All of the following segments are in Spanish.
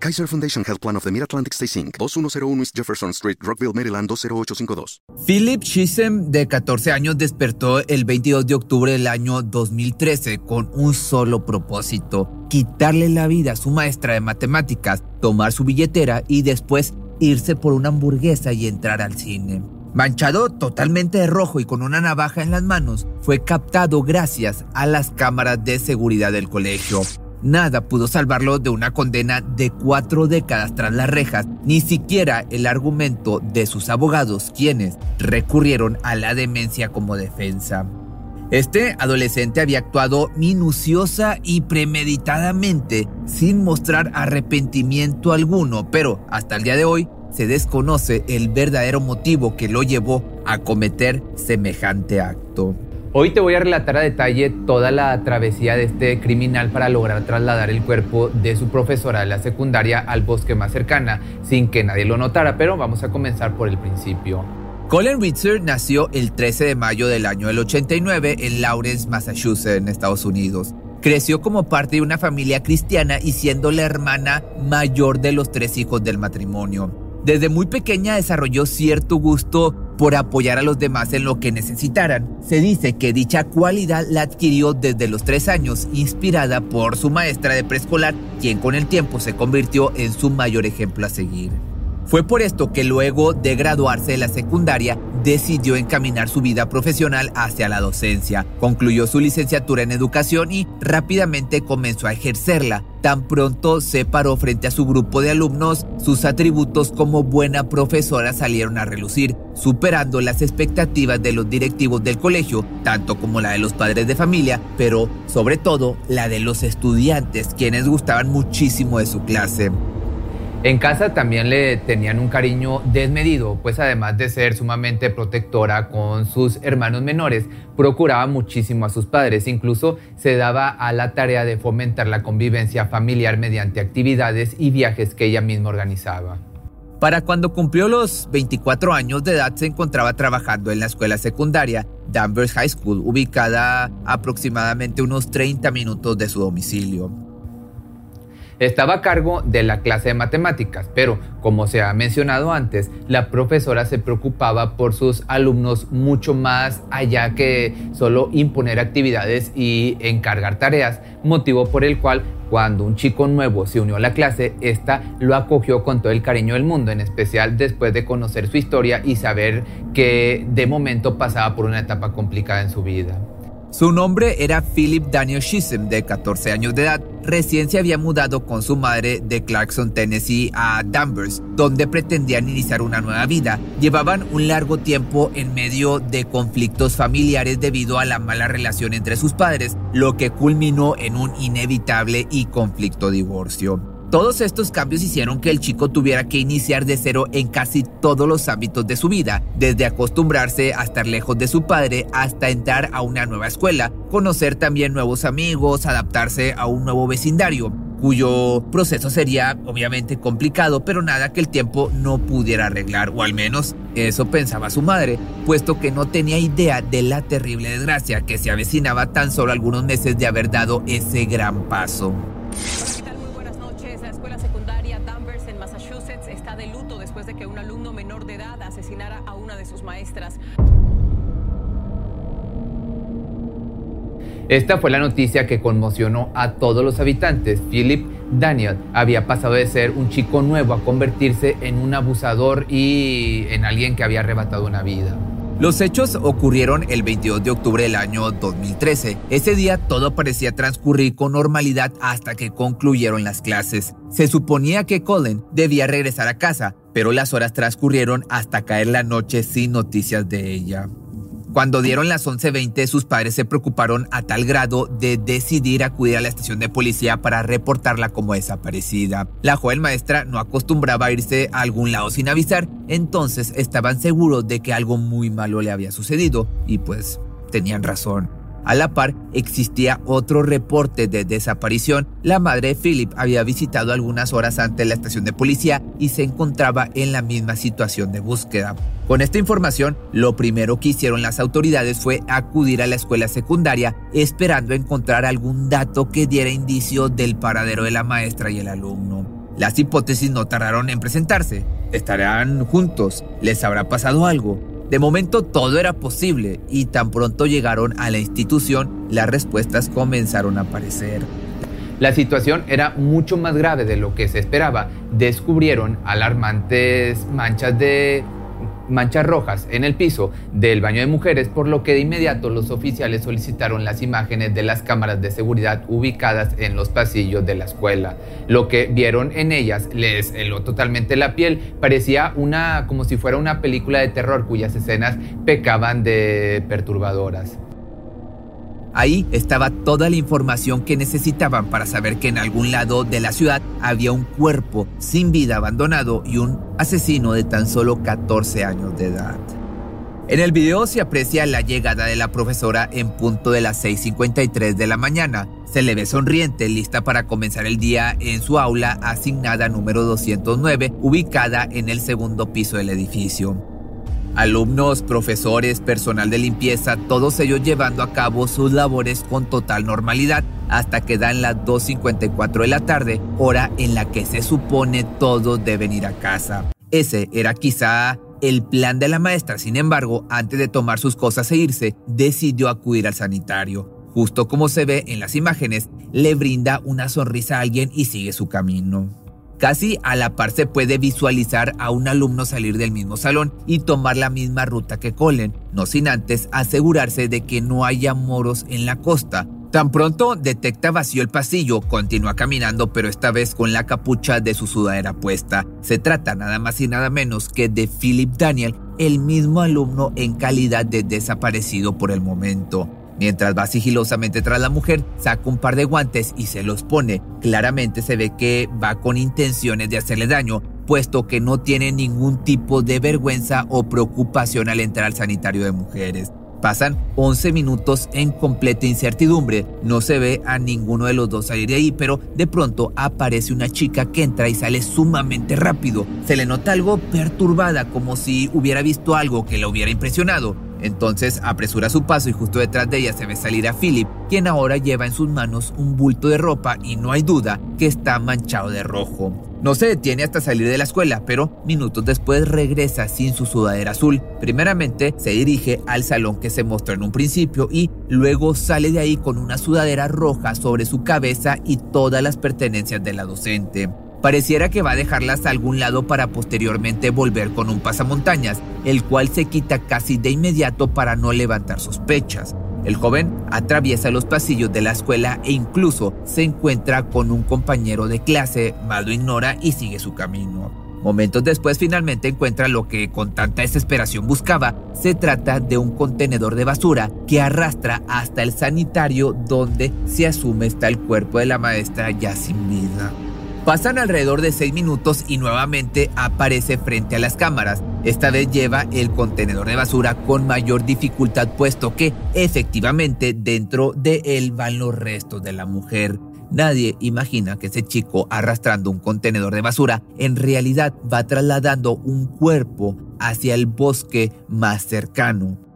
Kaiser Foundation Health Plan of the Mid-Atlantic Stay Inc., 2101 East Jefferson Street, Rockville, Maryland 20852. Philip Chisholm, de 14 años, despertó el 22 de octubre del año 2013 con un solo propósito, quitarle la vida a su maestra de matemáticas, tomar su billetera y después irse por una hamburguesa y entrar al cine. Manchado totalmente de rojo y con una navaja en las manos, fue captado gracias a las cámaras de seguridad del colegio. Nada pudo salvarlo de una condena de cuatro décadas tras las rejas, ni siquiera el argumento de sus abogados, quienes recurrieron a la demencia como defensa. Este adolescente había actuado minuciosa y premeditadamente, sin mostrar arrepentimiento alguno, pero hasta el día de hoy se desconoce el verdadero motivo que lo llevó a cometer semejante acto. Hoy te voy a relatar a detalle toda la travesía de este criminal para lograr trasladar el cuerpo de su profesora de la secundaria al bosque más cercana, sin que nadie lo notara, pero vamos a comenzar por el principio. Colin Ritzer nació el 13 de mayo del año del 89 en Lawrence, Massachusetts, en Estados Unidos. Creció como parte de una familia cristiana y siendo la hermana mayor de los tres hijos del matrimonio. Desde muy pequeña desarrolló cierto gusto por apoyar a los demás en lo que necesitaran. Se dice que dicha cualidad la adquirió desde los tres años, inspirada por su maestra de preescolar, quien con el tiempo se convirtió en su mayor ejemplo a seguir. Fue por esto que luego de graduarse de la secundaria decidió encaminar su vida profesional hacia la docencia. Concluyó su licenciatura en educación y rápidamente comenzó a ejercerla. Tan pronto se paró frente a su grupo de alumnos, sus atributos como buena profesora salieron a relucir, superando las expectativas de los directivos del colegio, tanto como la de los padres de familia, pero sobre todo la de los estudiantes, quienes gustaban muchísimo de su clase. En casa también le tenían un cariño desmedido, pues además de ser sumamente protectora con sus hermanos menores, procuraba muchísimo a sus padres, incluso se daba a la tarea de fomentar la convivencia familiar mediante actividades y viajes que ella misma organizaba. Para cuando cumplió los 24 años de edad se encontraba trabajando en la escuela secundaria Danvers High School, ubicada aproximadamente unos 30 minutos de su domicilio. Estaba a cargo de la clase de matemáticas, pero como se ha mencionado antes, la profesora se preocupaba por sus alumnos mucho más allá que solo imponer actividades y encargar tareas, motivo por el cual cuando un chico nuevo se unió a la clase, esta lo acogió con todo el cariño del mundo, en especial después de conocer su historia y saber que de momento pasaba por una etapa complicada en su vida. Su nombre era Philip Daniel Chisholm, de 14 años de edad. Recién se había mudado con su madre de Clarkson, Tennessee, a Danvers, donde pretendían iniciar una nueva vida. Llevaban un largo tiempo en medio de conflictos familiares debido a la mala relación entre sus padres, lo que culminó en un inevitable y conflicto divorcio. Todos estos cambios hicieron que el chico tuviera que iniciar de cero en casi todos los ámbitos de su vida, desde acostumbrarse a estar lejos de su padre hasta entrar a una nueva escuela, conocer también nuevos amigos, adaptarse a un nuevo vecindario, cuyo proceso sería obviamente complicado, pero nada que el tiempo no pudiera arreglar, o al menos eso pensaba su madre, puesto que no tenía idea de la terrible desgracia que se avecinaba tan solo algunos meses de haber dado ese gran paso. Esta fue la noticia que conmocionó a todos los habitantes. Philip Daniel había pasado de ser un chico nuevo a convertirse en un abusador y en alguien que había arrebatado una vida. Los hechos ocurrieron el 22 de octubre del año 2013. Ese día todo parecía transcurrir con normalidad hasta que concluyeron las clases. Se suponía que Colin debía regresar a casa, pero las horas transcurrieron hasta caer la noche sin noticias de ella. Cuando dieron las 11.20, sus padres se preocuparon a tal grado de decidir acudir a la estación de policía para reportarla como desaparecida. La joven maestra no acostumbraba a irse a algún lado sin avisar, entonces estaban seguros de que algo muy malo le había sucedido y pues tenían razón. A la par, existía otro reporte de desaparición. La madre de Philip había visitado algunas horas antes la estación de policía y se encontraba en la misma situación de búsqueda. Con esta información, lo primero que hicieron las autoridades fue acudir a la escuela secundaria esperando encontrar algún dato que diera indicio del paradero de la maestra y el alumno. Las hipótesis no tardaron en presentarse. ¿Estarán juntos? ¿Les habrá pasado algo? De momento todo era posible y tan pronto llegaron a la institución, las respuestas comenzaron a aparecer. La situación era mucho más grave de lo que se esperaba. Descubrieron alarmantes manchas de manchas rojas en el piso del baño de mujeres, por lo que de inmediato los oficiales solicitaron las imágenes de las cámaras de seguridad ubicadas en los pasillos de la escuela. Lo que vieron en ellas les heló totalmente la piel, parecía una como si fuera una película de terror cuyas escenas pecaban de perturbadoras. Ahí estaba toda la información que necesitaban para saber que en algún lado de la ciudad había un cuerpo sin vida abandonado y un asesino de tan solo 14 años de edad. En el video se aprecia la llegada de la profesora en punto de las 6.53 de la mañana. Se le ve sonriente, lista para comenzar el día en su aula asignada número 209, ubicada en el segundo piso del edificio. Alumnos, profesores, personal de limpieza, todos ellos llevando a cabo sus labores con total normalidad hasta que dan las 2.54 de la tarde, hora en la que se supone todos deben ir a casa. Ese era quizá el plan de la maestra, sin embargo, antes de tomar sus cosas e irse, decidió acudir al sanitario. Justo como se ve en las imágenes, le brinda una sonrisa a alguien y sigue su camino. Casi a la par se puede visualizar a un alumno salir del mismo salón y tomar la misma ruta que Colin, no sin antes asegurarse de que no haya moros en la costa. Tan pronto detecta vacío el pasillo, continúa caminando pero esta vez con la capucha de su sudadera puesta. Se trata nada más y nada menos que de Philip Daniel, el mismo alumno en calidad de desaparecido por el momento. Mientras va sigilosamente tras la mujer, saca un par de guantes y se los pone. Claramente se ve que va con intenciones de hacerle daño, puesto que no tiene ningún tipo de vergüenza o preocupación al entrar al sanitario de mujeres. Pasan 11 minutos en completa incertidumbre. No se ve a ninguno de los dos salir de ahí, pero de pronto aparece una chica que entra y sale sumamente rápido. Se le nota algo perturbada, como si hubiera visto algo que la hubiera impresionado. Entonces apresura su paso y justo detrás de ella se ve salir a Philip, quien ahora lleva en sus manos un bulto de ropa y no hay duda que está manchado de rojo. No se detiene hasta salir de la escuela, pero minutos después regresa sin su sudadera azul. Primeramente se dirige al salón que se mostró en un principio y luego sale de ahí con una sudadera roja sobre su cabeza y todas las pertenencias de la docente. Pareciera que va a dejarlas a algún lado para posteriormente volver con un pasamontañas, el cual se quita casi de inmediato para no levantar sospechas. El joven atraviesa los pasillos de la escuela e incluso se encuentra con un compañero de clase, más lo ignora y sigue su camino. Momentos después finalmente encuentra lo que con tanta desesperación buscaba. Se trata de un contenedor de basura que arrastra hasta el sanitario donde se asume está el cuerpo de la maestra ya sin vida. Pasan alrededor de seis minutos y nuevamente aparece frente a las cámaras. Esta vez lleva el contenedor de basura con mayor dificultad puesto que efectivamente dentro de él van los restos de la mujer. Nadie imagina que ese chico arrastrando un contenedor de basura en realidad va trasladando un cuerpo hacia el bosque más cercano.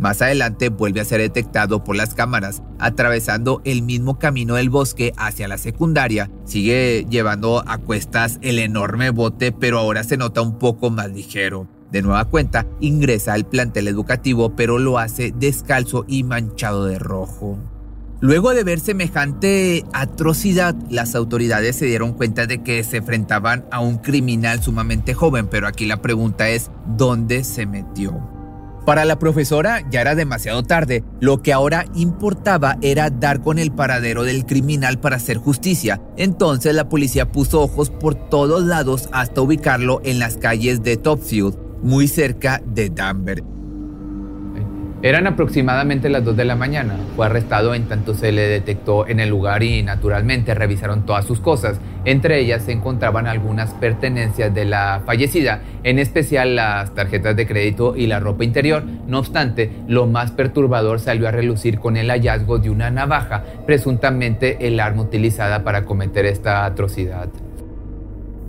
Más adelante vuelve a ser detectado por las cámaras, atravesando el mismo camino del bosque hacia la secundaria. Sigue llevando a cuestas el enorme bote, pero ahora se nota un poco más ligero. De nueva cuenta, ingresa al plantel educativo, pero lo hace descalzo y manchado de rojo. Luego de ver semejante atrocidad, las autoridades se dieron cuenta de que se enfrentaban a un criminal sumamente joven, pero aquí la pregunta es, ¿dónde se metió? Para la profesora ya era demasiado tarde, lo que ahora importaba era dar con el paradero del criminal para hacer justicia. Entonces la policía puso ojos por todos lados hasta ubicarlo en las calles de Topfield, muy cerca de Danvers. Eran aproximadamente las 2 de la mañana. Fue arrestado en tanto se le detectó en el lugar y naturalmente revisaron todas sus cosas. Entre ellas se encontraban algunas pertenencias de la fallecida, en especial las tarjetas de crédito y la ropa interior. No obstante, lo más perturbador salió a relucir con el hallazgo de una navaja, presuntamente el arma utilizada para cometer esta atrocidad.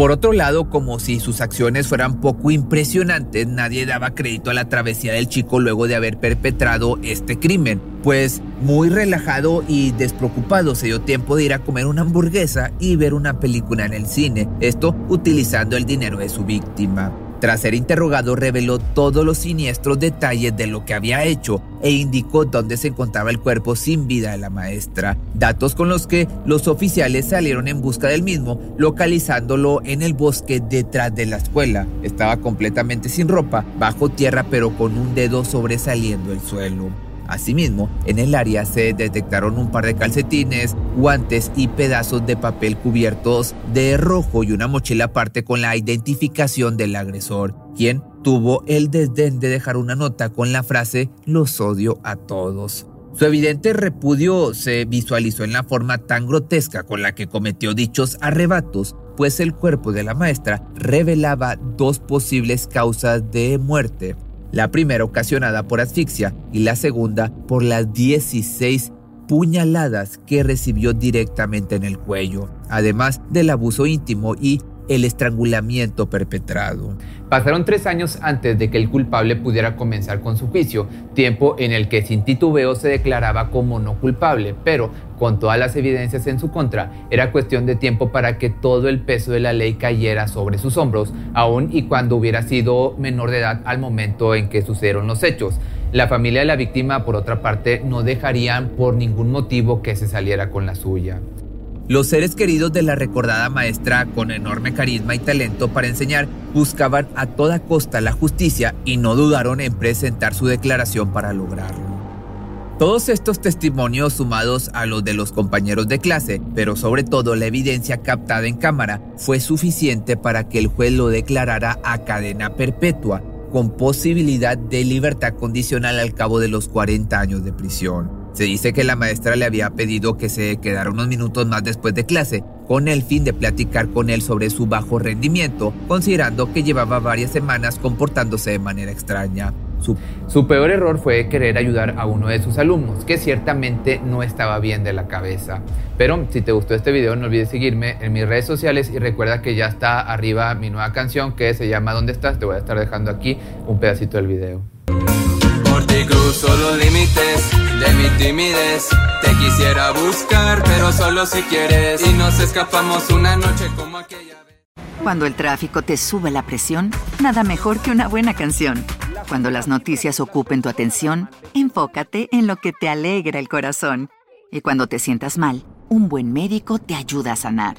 Por otro lado, como si sus acciones fueran poco impresionantes, nadie daba crédito a la travesía del chico luego de haber perpetrado este crimen, pues muy relajado y despreocupado se dio tiempo de ir a comer una hamburguesa y ver una película en el cine, esto utilizando el dinero de su víctima. Tras ser interrogado, reveló todos los siniestros detalles de lo que había hecho e indicó dónde se encontraba el cuerpo sin vida de la maestra, datos con los que los oficiales salieron en busca del mismo, localizándolo en el bosque detrás de la escuela. Estaba completamente sin ropa, bajo tierra pero con un dedo sobresaliendo el suelo. Asimismo, en el área se detectaron un par de calcetines, guantes y pedazos de papel cubiertos de rojo y una mochila aparte con la identificación del agresor, quien tuvo el desdén de dejar una nota con la frase los odio a todos. Su evidente repudio se visualizó en la forma tan grotesca con la que cometió dichos arrebatos, pues el cuerpo de la maestra revelaba dos posibles causas de muerte la primera ocasionada por asfixia y la segunda por las 16 puñaladas que recibió directamente en el cuello, además del abuso íntimo y el estrangulamiento perpetrado. Pasaron tres años antes de que el culpable pudiera comenzar con su juicio, tiempo en el que sin titubeo se declaraba como no culpable, pero con todas las evidencias en su contra, era cuestión de tiempo para que todo el peso de la ley cayera sobre sus hombros, aun y cuando hubiera sido menor de edad al momento en que sucedieron los hechos. La familia de la víctima, por otra parte, no dejarían por ningún motivo que se saliera con la suya. Los seres queridos de la recordada maestra, con enorme carisma y talento para enseñar, buscaban a toda costa la justicia y no dudaron en presentar su declaración para lograrlo. Todos estos testimonios sumados a los de los compañeros de clase, pero sobre todo la evidencia captada en cámara, fue suficiente para que el juez lo declarara a cadena perpetua, con posibilidad de libertad condicional al cabo de los 40 años de prisión. Se dice que la maestra le había pedido que se quedara unos minutos más después de clase, con el fin de platicar con él sobre su bajo rendimiento, considerando que llevaba varias semanas comportándose de manera extraña. Su, peor error fue querer ayudar a uno de sus alumnos, que ciertamente no estaba bien de la cabeza. Pero si te gustó este video, no olvides seguirme en mis redes sociales y recuerda que ya está arriba mi nueva canción que se llama ¿Dónde estás? Te voy a estar dejando aquí un pedacito del video. Por ti cruzo los límites de mi timidez. Te quisiera buscar, pero solo si quieres. Y nos escapamos una noche como aquella vez. Cuando el tráfico te sube la presión, nada mejor que una buena canción. Cuando las noticias ocupen tu atención, enfócate en lo que te alegra el corazón. Y cuando te sientas mal, un buen médico te ayuda a sanar.